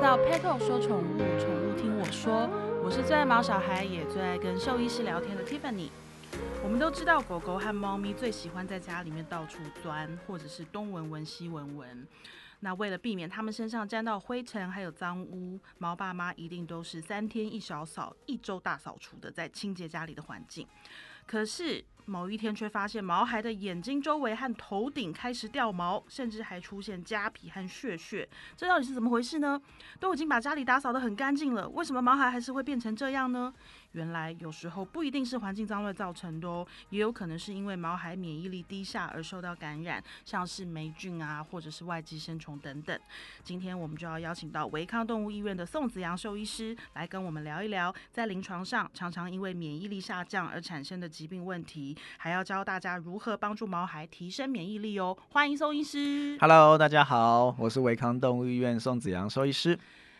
到 Petal 说宠物，宠物听我说，我是最爱毛小孩，也最爱跟兽医师聊天的 Tiffany。我们都知道，狗狗和猫咪最喜欢在家里面到处钻，或者是东闻闻西闻闻。那为了避免它们身上沾到灰尘还有脏污，猫爸妈一定都是三天一小扫，一周大扫除的，在清洁家里的环境。可是某一天却发现毛孩的眼睛周围和头顶开始掉毛，甚至还出现痂皮和屑屑，这到底是怎么回事呢？都已经把家里打扫得很干净了，为什么毛孩还是会变成这样呢？原来有时候不一定是环境脏乱造成的哦，也有可能是因为毛孩免疫力低下而受到感染，像是霉菌啊，或者是外寄生虫等等。今天我们就要邀请到维康动物医院的宋子阳兽医师来跟我们聊一聊，在临床上常常因为免疫力下降而产生的疾病问题，还要教大家如何帮助毛孩提升免疫力哦。欢迎宋医师。Hello，大家好，我是维康动物医院宋子阳兽医师。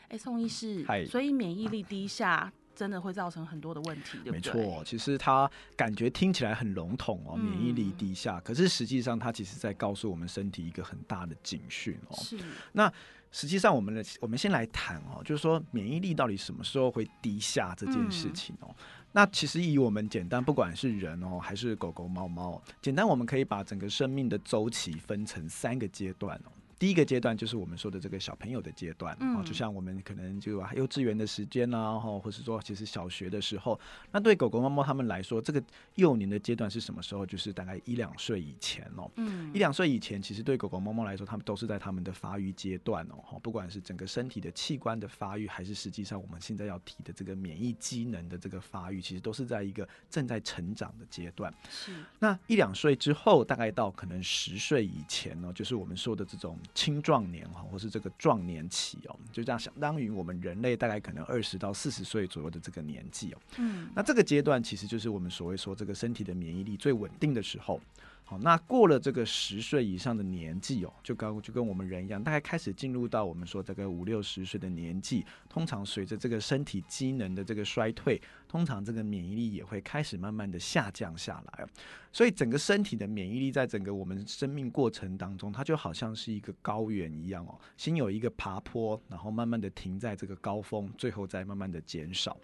哎，宋医师，嗨，所以免疫力低下。真的会造成很多的问题，对不对？没错，其实它感觉听起来很笼统哦，嗯、免疫力低下，可是实际上它其实在告诉我们身体一个很大的警讯哦。是。那实际上我们的我们先来谈哦，就是说免疫力到底什么时候会低下这件事情哦。嗯、那其实以我们简单，不管是人哦还是狗狗猫猫，简单我们可以把整个生命的周期分成三个阶段哦。第一个阶段就是我们说的这个小朋友的阶段，嗯，就像我们可能就幼稚园的时间啦，哈，或是说其实小学的时候，那对狗狗、猫猫他们来说，这个幼年的阶段是什么时候？就是大概一两岁以前哦，嗯，一两岁以前，其实对狗狗、猫猫来说，他们都是在他们的发育阶段哦，不管是整个身体的器官的发育，还是实际上我们现在要提的这个免疫机能的这个发育，其实都是在一个正在成长的阶段。是，那一两岁之后，大概到可能十岁以前呢，就是我们说的这种。青壮年哈，或是这个壮年期哦，就这样相当于我们人类大概可能二十到四十岁左右的这个年纪哦。嗯，那这个阶段其实就是我们所谓说这个身体的免疫力最稳定的时候。那过了这个十岁以上的年纪哦，就刚就跟我们人一样，大概开始进入到我们说这个五六十岁的年纪，通常随着这个身体机能的这个衰退，通常这个免疫力也会开始慢慢的下降下来。所以整个身体的免疫力在整个我们生命过程当中，它就好像是一个高原一样哦，先有一个爬坡，然后慢慢的停在这个高峰，最后再慢慢的减少。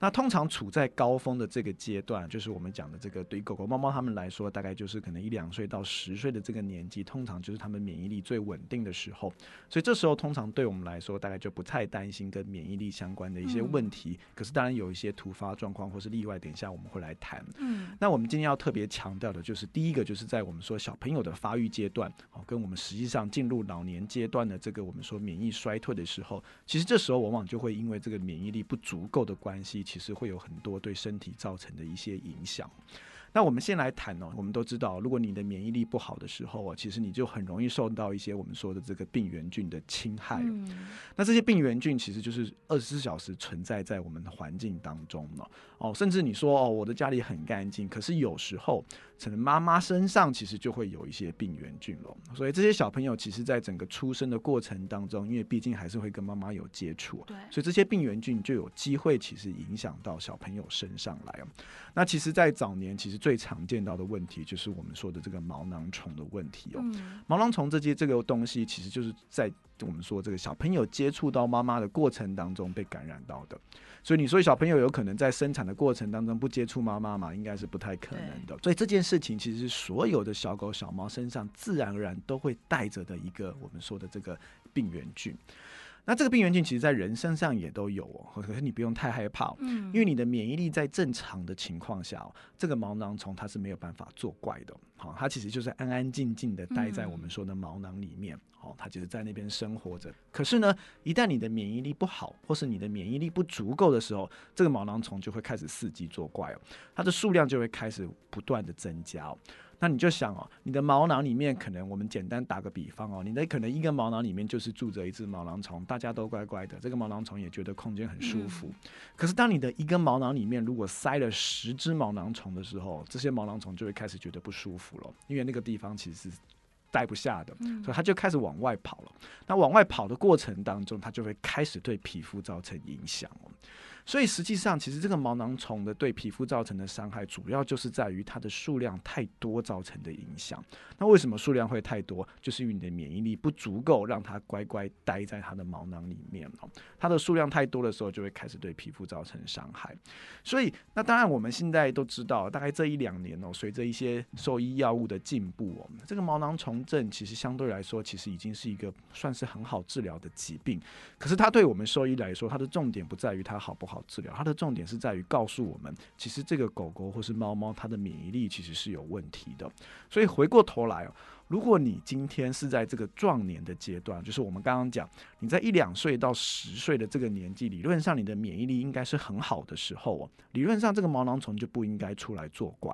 那通常处在高峰的这个阶段，就是我们讲的这个，对于狗狗、猫猫它们来说，大概就是可能一两岁到十岁的这个年纪，通常就是他们免疫力最稳定的时候。所以这时候，通常对我们来说，大概就不太担心跟免疫力相关的一些问题。嗯、可是当然有一些突发状况或是例外，等一下我们会来谈。嗯，那我们今天要特别强调的就是，第一个就是在我们说小朋友的发育阶段，哦，跟我们实际上进入老年阶段的这个我们说免疫衰退的时候，其实这时候往往就会因为这个免疫力不足够的关系。其实会有很多对身体造成的一些影响。那我们先来谈哦，我们都知道，如果你的免疫力不好的时候啊，其实你就很容易受到一些我们说的这个病原菌的侵害。嗯。那这些病原菌其实就是二十四小时存在在我们的环境当中呢。哦，甚至你说哦，我的家里很干净，可是有时候可能妈妈身上其实就会有一些病原菌了。所以这些小朋友其实在整个出生的过程当中，因为毕竟还是会跟妈妈有接触，对，所以这些病原菌就有机会其实影响到小朋友身上来。那其实，在早年其实。最常见到的问题就是我们说的这个毛囊虫的问题哦。嗯、毛囊虫这些这个东西，其实就是在我们说这个小朋友接触到妈妈的过程当中被感染到的。所以你说小朋友有可能在生产的过程当中不接触妈妈嘛？应该是不太可能的。所以这件事情其实是所有的小狗小猫身上自然而然都会带着的一个我们说的这个病原菌。那这个病原菌其实在人身上也都有哦，可是你不用太害怕，嗯，因为你的免疫力在正常的情况下，这个毛囊虫它是没有办法作怪的，好，它其实就是安安静静的待在我们说的毛囊里面，好，它就是在那边生活着。可是呢，一旦你的免疫力不好，或是你的免疫力不足够的时候，这个毛囊虫就会开始伺机作怪哦，它的数量就会开始不断的增加哦。那你就想哦，你的毛囊里面可能我们简单打个比方哦，你的可能一个毛囊里面就是住着一只毛囊虫，大家都乖乖的，这个毛囊虫也觉得空间很舒服。嗯。可是当你的一根毛囊里面如果塞了十只毛囊虫的时候，这些毛囊虫就会开始觉得不舒服了，因为那个地方其实是待不下的，所以它就开始往外跑了。那往外跑的过程当中，它就会开始对皮肤造成影响哦。所以实际上，其实这个毛囊虫的对皮肤造成的伤害，主要就是在于它的数量太多造成的影响。那为什么数量会太多？就是因为你的免疫力不足够，让它乖乖待在它的毛囊里面哦。它的数量太多的时候，就会开始对皮肤造成伤害。所以，那当然我们现在都知道，大概这一两年哦，随着一些兽医药物的进步哦，这个毛囊虫症其实相对来说，其实已经是一个算是很好治疗的疾病。可是它对我们兽医来说，它的重点不在于它好不好好治疗，它的重点是在于告诉我们，其实这个狗狗或是猫猫，它的免疫力其实是有问题的。所以回过头来哦。如果你今天是在这个壮年的阶段，就是我们刚刚讲，你在一两岁到十岁的这个年纪，理论上你的免疫力应该是很好的时候哦。理论上这个毛囊虫就不应该出来作怪，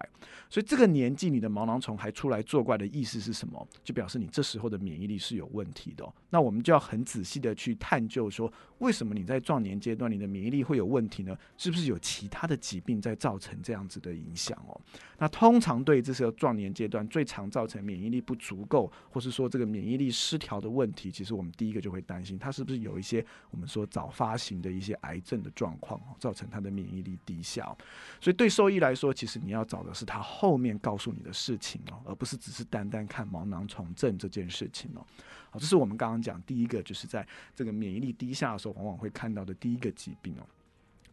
所以这个年纪你的毛囊虫还出来作怪的意思是什么？就表示你这时候的免疫力是有问题的。那我们就要很仔细的去探究说，为什么你在壮年阶段你的免疫力会有问题呢？是不是有其他的疾病在造成这样子的影响哦？那通常对这些壮年阶段最常造成免疫力不足够，或是说这个免疫力失调的问题，其实我们第一个就会担心，它是不是有一些我们说早发型的一些癌症的状况，造成它的免疫力低下。所以对兽医来说，其实你要找的是他后面告诉你的事情哦，而不是只是单单看毛囊虫症这件事情哦。好，这是我们刚刚讲第一个，就是在这个免疫力低下的时候，往往会看到的第一个疾病哦。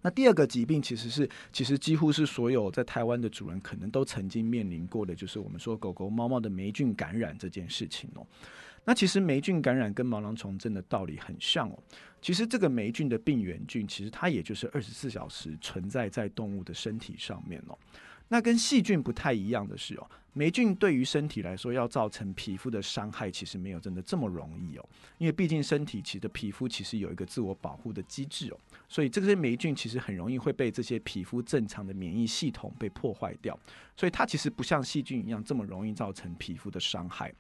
那第二个疾病其实是，其实几乎是所有在台湾的主人可能都曾经面临过的，就是我们说狗狗、猫猫的霉菌感染这件事情哦。那其实霉菌感染跟毛囊虫症的道理很像哦。其实这个霉菌的病原菌，其实它也就是二十四小时存在在动物的身体上面哦。那跟细菌不太一样的是哦。霉菌对于身体来说，要造成皮肤的伤害，其实没有真的这么容易哦。因为毕竟身体其实的皮肤其实有一个自我保护的机制哦，所以这些霉菌其实很容易会被这些皮肤正常的免疫系统被破坏掉，所以它其实不像细菌一样这么容易造成皮肤的伤害。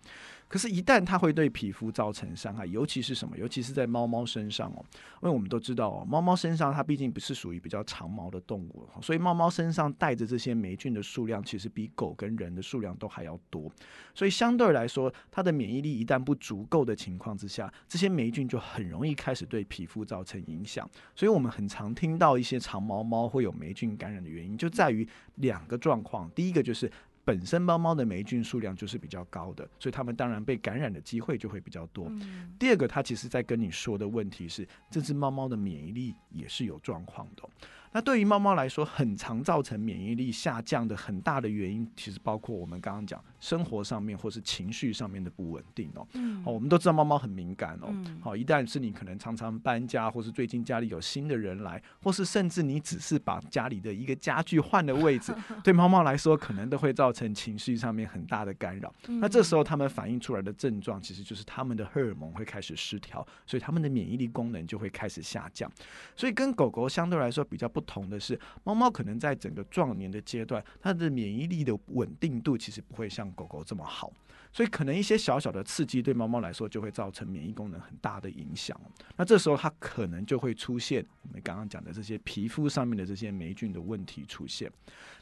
可是，一旦它会对皮肤造成伤害，尤其是什么？尤其是在猫猫身上哦，因为我们都知道哦，猫猫身上它毕竟不是属于比较长毛的动物，所以猫猫身上带着这些霉菌的数量，其实比狗跟人的数量都还要多。所以相对来说，它的免疫力一旦不足够的情况之下，这些霉菌就很容易开始对皮肤造成影响。所以我们很常听到一些长毛猫会有霉菌感染的原因，就在于两个状况。第一个就是。本身猫猫的霉菌数量就是比较高的，所以它们当然被感染的机会就会比较多。嗯。第二个，它其实在跟你说的问题是，这只猫猫的免疫力也是有状况的。那对于猫猫来说，很常造成免疫力下降的很大的原因，其实包括我们刚刚讲生活上面或是情绪上面的不稳定哦。嗯。好，我们都知道猫猫很敏感哦。好，一旦是你可能常常搬家，或是最近家里有新的人来，或是甚至你只是把家里的一个家具换了位置，对猫猫来说，可能都会造成情绪上面很大的干扰。那这时候它们反映出来的症状，其实就是它们的荷尔蒙会开始失调，所以它们的免疫力功能就会开始下降。所以跟狗狗相对来说比较不同的是，猫猫可能在整个壮年的阶段，它的免疫力的稳定度其实不会像狗狗这么好，所以可能一些小小的刺激对猫猫来说就会造成免疫功能很大的影响。那这时候它可能就会出现我们刚刚讲的这些皮肤上面的这些霉菌的问题出现。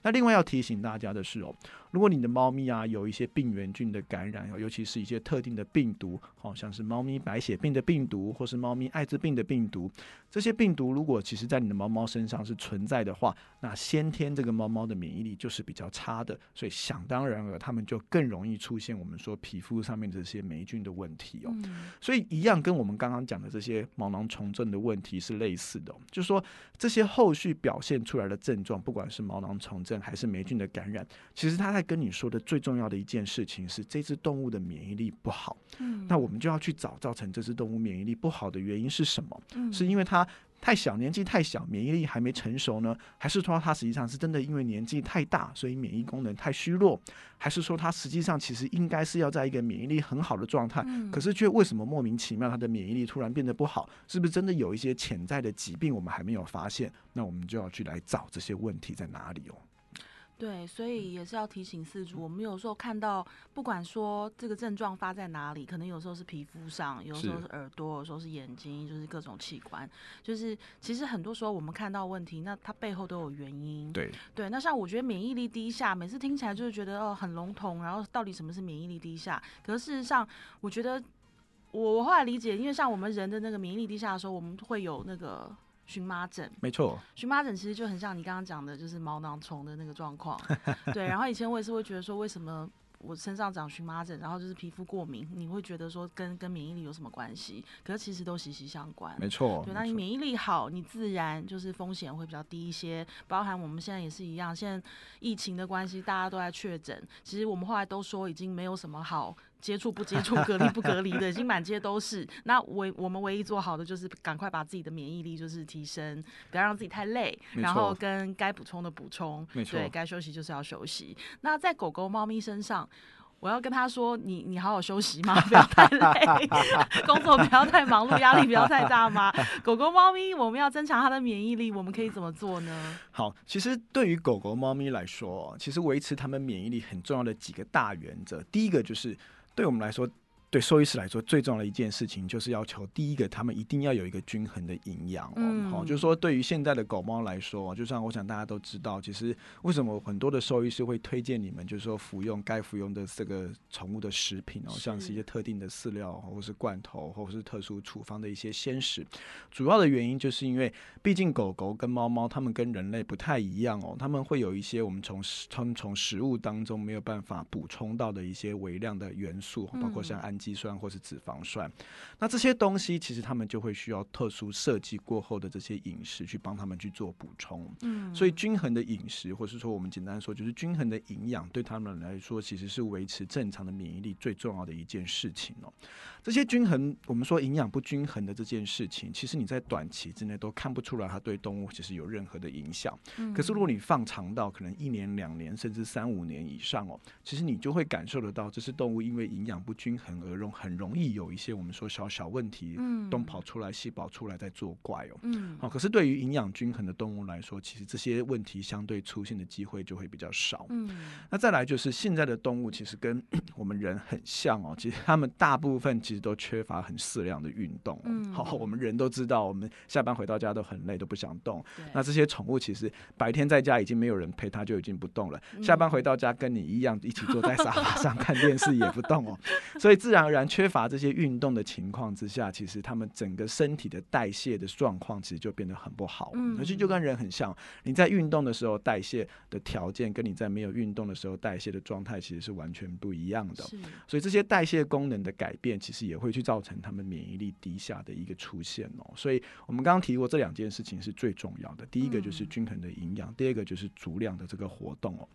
那另外要提醒大家的是哦，如果你的猫咪啊有一些病原菌的感染，尤其是一些特定的病毒，好像是猫咪白血病的病毒，或是猫咪艾滋病的病毒，这些病毒如果其实在你的猫猫身上是存在。的话，那先天这个猫猫的免疫力就是比较差的，所以想当然尔，它们就更容易出现我们说皮肤上面这些霉菌的问题哦。所以一样跟我们刚刚讲的这些毛囊虫症的问题是类似的，就是说这些后续表现出来的症状，不管是毛囊虫症还是霉菌的感染，其实他在跟你说的最重要的一件事情是这只动物的免疫力不好。嗯，那我们就要去找造成这只动物免疫力不好的原因是什么？嗯，是因为它。太小，年纪太小，免疫力还没成熟呢？还是说他实际上是真的因为年纪太大，所以免疫功能太虚弱？还是说他实际上其实应该是要在一个免疫力很好的状态，嗯、可是却为什么莫名其妙他的免疫力突然变得不好？是不是真的有一些潜在的疾病我们还没有发现？那我们就要去来找这些问题在哪里哦。对，所以也是要提醒饲主，我们有时候看到，不管说这个症状发在哪里，可能有时候是皮肤上，有时候是耳朵，有时候是眼睛，就是各种器官，就是其实很多时候我们看到问题，那它背后都有原因。对对，那像我觉得免疫力低下，每次听起来就是觉得哦很笼统，然后到底什么是免疫力低下？可是事实上，我觉得我我后来理解，因为像我们人的那个免疫力低下的时候，我们会有那个。荨麻疹。没错，荨麻疹其实就很像你刚刚讲的，就是毛囊虫的那个状况。对，然后以前我也是会觉得说，为什么？我身上长荨麻疹，然后就是皮肤过敏，你会觉得说跟跟免疫力有什么关系？可是其实都息息相关。没错，对，那你免疫力好，你自然就是风险会比较低一些。包含我们现在也是一样，现在疫情的关系，大家都在确诊。其实我们后来都说已经没有什么好。接触不接触，隔离不隔离的，已经满街都是。那我我们唯一做好的就是赶快把自己的免疫力就是提升，不要让自己太累，然后跟该补充的补充，对，该休息就是要休息。那在狗狗、猫咪身上，我要跟他说：你你好好休息吗？不要太累，工作不要太忙碌，压力不要太大吗？狗狗、猫咪，我们要增强它的免疫力，我们可以怎么做呢？好，其实对于狗狗、猫咪来说，其实维持它们免疫力很重要的几个大原则，第一个就是。对我们来说。对兽医师来说，最重要的一件事情就是要求第一个，他们一定要有一个均衡的营养哦。好、就是说，对于现在的狗猫来说，就像我想大家都知道，其实为什么很多的兽医师会推荐你们，就是说服用该服用的这个宠物的食品哦，像是一些特定的饲料，或是罐头，或者是特殊处方的一些鲜食。主要的原因就是因为，毕竟狗狗跟猫猫，它们跟人类不太一样哦，它们会有一些我们从它们从食物当中没有办法补充到的一些微量的元素，包括像氨基酸或是脂肪酸，那这些东西其实他们就会需要特殊设计过后的这些饮食去帮他们去做补充。嗯，所以均衡的饮食，或是说我们简单说就是均衡的营养，对他们来说其实是维持正常的免疫力最重要的一件事情哦。这些均衡，我们说营养不均衡的这件事情，其实你在短期之内都看不出来它对动物其实有任何的影响。嗯可是如果你放长到可能一年、两年，甚至三五年以上哦，其实你就会感受得到，这是动物因为营养不均衡而容很容易有一些我们说小小问题，嗯东跑出来西跑出来在作怪哦。嗯。好，可是对于营养均衡的动物来说，其实这些问题相对出现的机会就会比较少。嗯。那再来就是现在的动物其实跟 我们人很像哦，其实他们大部分其实都缺乏很适量的运动。嗯。好，我们人都知道，我们下班回到家都很累，都不想动。那这些宠物其实白天在家已经没有人陪它，就已经不动了。下班回到家跟你一样，一起坐在沙发上看电视也不动哦。所以自然而然缺乏这些运动的情况之下，其实他们整个身体的代谢的状况其实就变得很不好。嗯。而且就跟人很像，你在运动的时候代谢的条件，跟你在没有运动的时候代谢的状态其实是完全不一样的。所以这些代谢功能的改变，其实也会去造成他们免疫力低下的一个出现哦。所以我们刚刚提过这两件事情是最重要的。第一个就是均衡的营养，第二个就是足量的这个活动哦。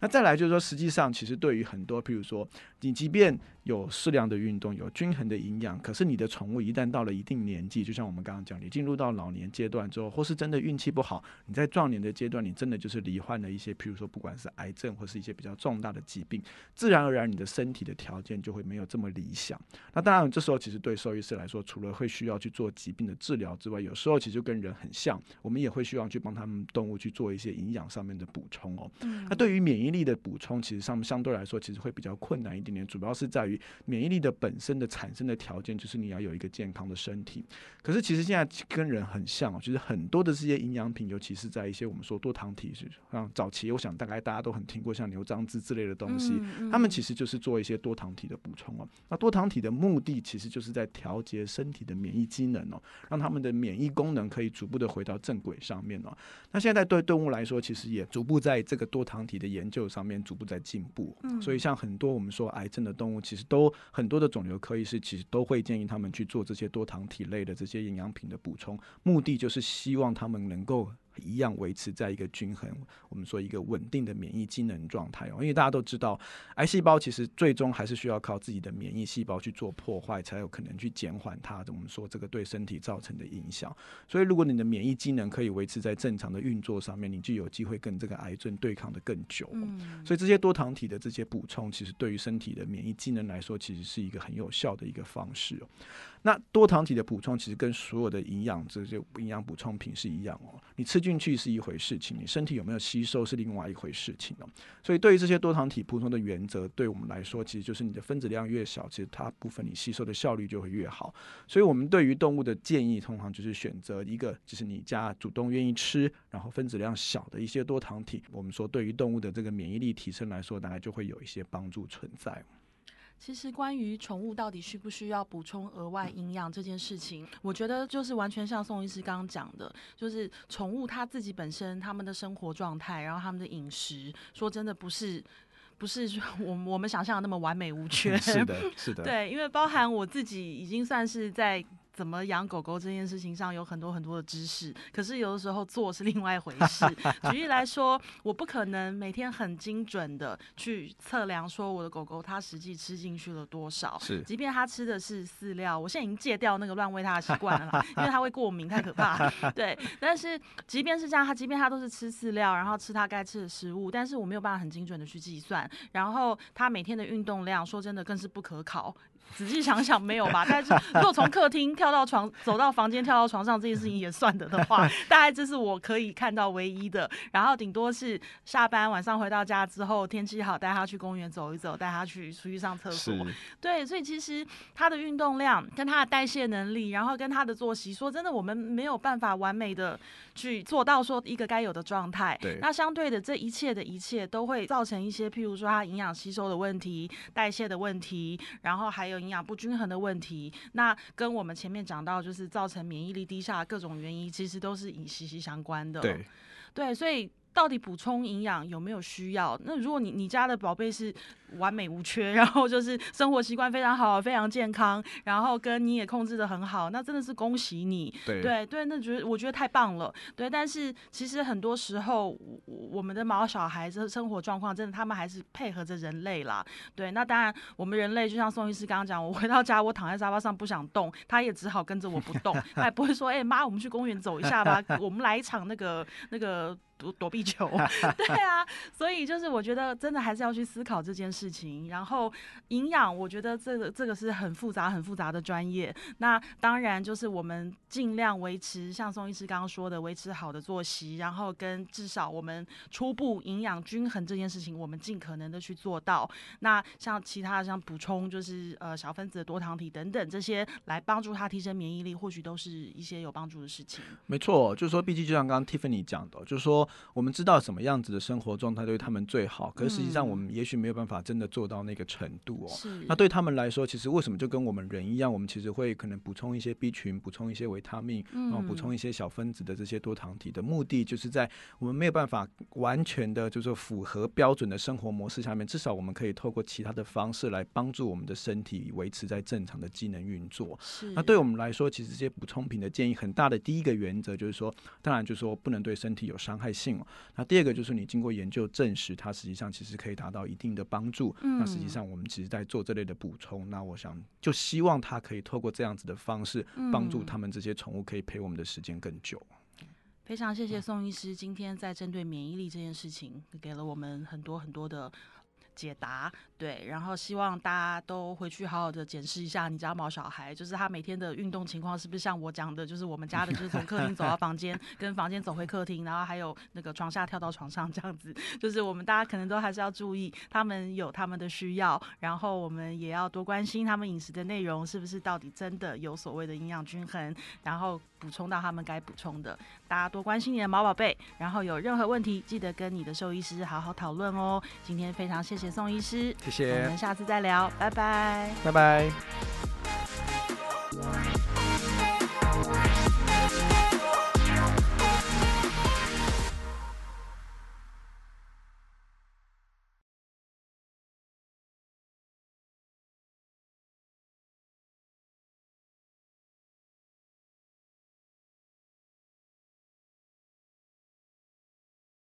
那再来就是说，实际上其实对于很多，譬如说你即便有适量的运动，有均衡的营养，可是你的宠物一旦到了一定年纪，就像我们刚刚讲，你进入到老年阶段之后，或是真的运气不好，你在壮年的阶段，你真的就是罹患了一些，譬如说不管是癌症或是一些比较重大的疾病，自然而然你的身体的条件就会没有这么理想。那当然，这时候其实对兽医师来说，除了会需要去做疾病的治疗之外，有时候其实就跟人很像，我们也会需要去帮他们动物去做一些营养上面的补充哦。那对于免疫力的补充，其实上相对来说其实会比较困难一点点，主要是在于免疫力的本身的产生的条件，就是你要有一个健康的身体。可是其实现在跟人很像哦，就是很多的这些营养品，尤其是在一些我们说多糖体，像早期我想大概大家都很听过像牛樟芝之类的东西，他们其实就是做一些多糖体的补充哦。那多糖体的目的其实就是在调节身体的免疫机能哦，让他们的免疫功能可以逐步的回到正轨上面哦。那现在对动物来说，其实也逐步在这个多糖体的研究上面逐步在进步。所以像很多我们说癌症的动物，其实都很很多的肿瘤科医师其实都会建议他们去做这些多糖体类的这些营养品的补充，目的就是希望他们能够。一样维持在一个均衡，我们说一个稳定的免疫机能状态哦。因为大家都知道，癌细胞其实最终还是需要靠自己的免疫细胞去做破坏，才有可能去减缓它的我们说这个对身体造成的影响。所以，如果你的免疫机能可以维持在正常的运作上面，你就有机会跟这个癌症对抗的更久。所以，这些多糖体的这些补充，其实对于身体的免疫机能来说，其实是一个很有效的一个方式哦。那多糖体的补充，其实跟所有的营养这些营养补充品是一样哦。你吃进去是一回事情，你身体有没有吸收是另外一回事情哦。所以对于这些多糖体补充的原则，对我们来说，其实就是你的分子量越小，其实它部分你吸收的效率就会越好。所以我们对于动物的建议，通常就是选择一个，就是你家主动愿意吃，然后分子量小的一些多糖体。我们说对于动物的这个免疫力提升来说，大概就会有一些帮助存在。其实关于宠物到底需不需要补充额外营养这件事情，我觉得就是完全像宋医师刚刚讲的，就是宠物它自己本身他们的生活状态，然后他们的饮食，说真的不是不是我我们想象的那么完美无缺。是的，是的。对，因为包含我自己已经算是在。怎么养狗狗这件事情上有很多很多的知识，可是有的时候做是另外一回事。举例来说，我不可能每天很精准的去测量说我的狗狗它实际吃进去了多少。是，即便它吃的是饲料，我现在已经戒掉那个乱喂它的习惯了，因为它会过敏，太可怕。对，但是即便是这样，它即便它都是吃饲料，然后吃它该吃的食物，但是我没有办法很精准的去计算。然后它每天的运动量，说真的更是不可考。仔细想想，没有吧？但是如果从客厅跳到床，走到房间，跳到床上这件事情也算的的话，大概这是我可以看到唯一的。然后顶多是下班晚上回到家之后，天气好，带他去公园走一走，带他去出去上厕所。对，所以其实他的运动量跟他的代谢能力，然后跟他的作息，说真的，我们没有办法完美的去做到说一个该有的状态。对。那相对的，这一切的一切都会造成一些，譬如说他营养吸收的问题、代谢的问题，然后还有。营养不均衡的问题，那跟我们前面讲到，就是造成免疫力低下的各种原因，其实都是以息息相关的。对，对，所以到底补充营养有没有需要？那如果你你家的宝贝是。完美无缺，然后就是生活习惯非常好，非常健康，然后跟你也控制的很好，那真的是恭喜你。对对对，那觉得我觉得太棒了。对，但是其实很多时候，我们的毛小孩这生活状况，真的他们还是配合着人类啦。对，那当然我们人类就像宋医师刚刚讲，我回到家我躺在沙发上不想动，他也只好跟着我不动，他也不会说，哎、欸、妈，我们去公园走一下吧，我们来一场那个那个躲 躲避球。对啊，所以就是我觉得真的还是要去思考这件事。情，然后营养，我觉得这个这个是很复杂、很复杂的专业。那当然就是我们尽量维持，像宋医师刚刚说的，维持好的作息，然后跟至少我们初步营养均衡这件事情，我们尽可能的去做到。那像其他的像补充，就是呃小分子的多糖体等等这些，来帮助他提升免疫力，或许都是一些有帮助的事情。没错，就是说，毕竟就像刚刚 Tiffany 讲的，就是说我们知道什么样子的生活状态对他们最好，可是实际上我们也许没有办法。真的做到那个程度哦，那对他们来说，其实为什么就跟我们人一样，我们其实会可能补充一些 B 群，补充一些维他命，然后补充一些小分子的这些多糖体的目的，就是在我们没有办法完全的，就是符合标准的生活模式下面，至少我们可以透过其他的方式来帮助我们的身体维持在正常的机能运作。那对我们来说，其实这些补充品的建议很大的第一个原则就是说，当然就是说不能对身体有伤害性哦。那第二个就是你经过研究证实，它实际上其实可以达到一定的帮助。那实际上我们其实在做这类的补充，那我想就希望他可以透过这样子的方式，帮助他们这些宠物可以陪我们的时间更久。非常谢谢宋医师今天在针对免疫力这件事情，给了我们很多很多的。解答对，然后希望大家都回去好好的检视一下你家毛小孩，就是他每天的运动情况是不是像我讲的，就是我们家的，就是从客厅走到房间，跟房间走回客厅，然后还有那个床下跳到床上这样子，就是我们大家可能都还是要注意，他们有他们的需要，然后我们也要多关心他们饮食的内容是不是到底真的有所谓的营养均衡，然后补充到他们该补充的。大家多关心你的毛宝贝，然后有任何问题记得跟你的兽医师好好讨论哦。今天非常谢谢谢。宋医师，谢谢，我们下次再聊，拜拜，拜拜。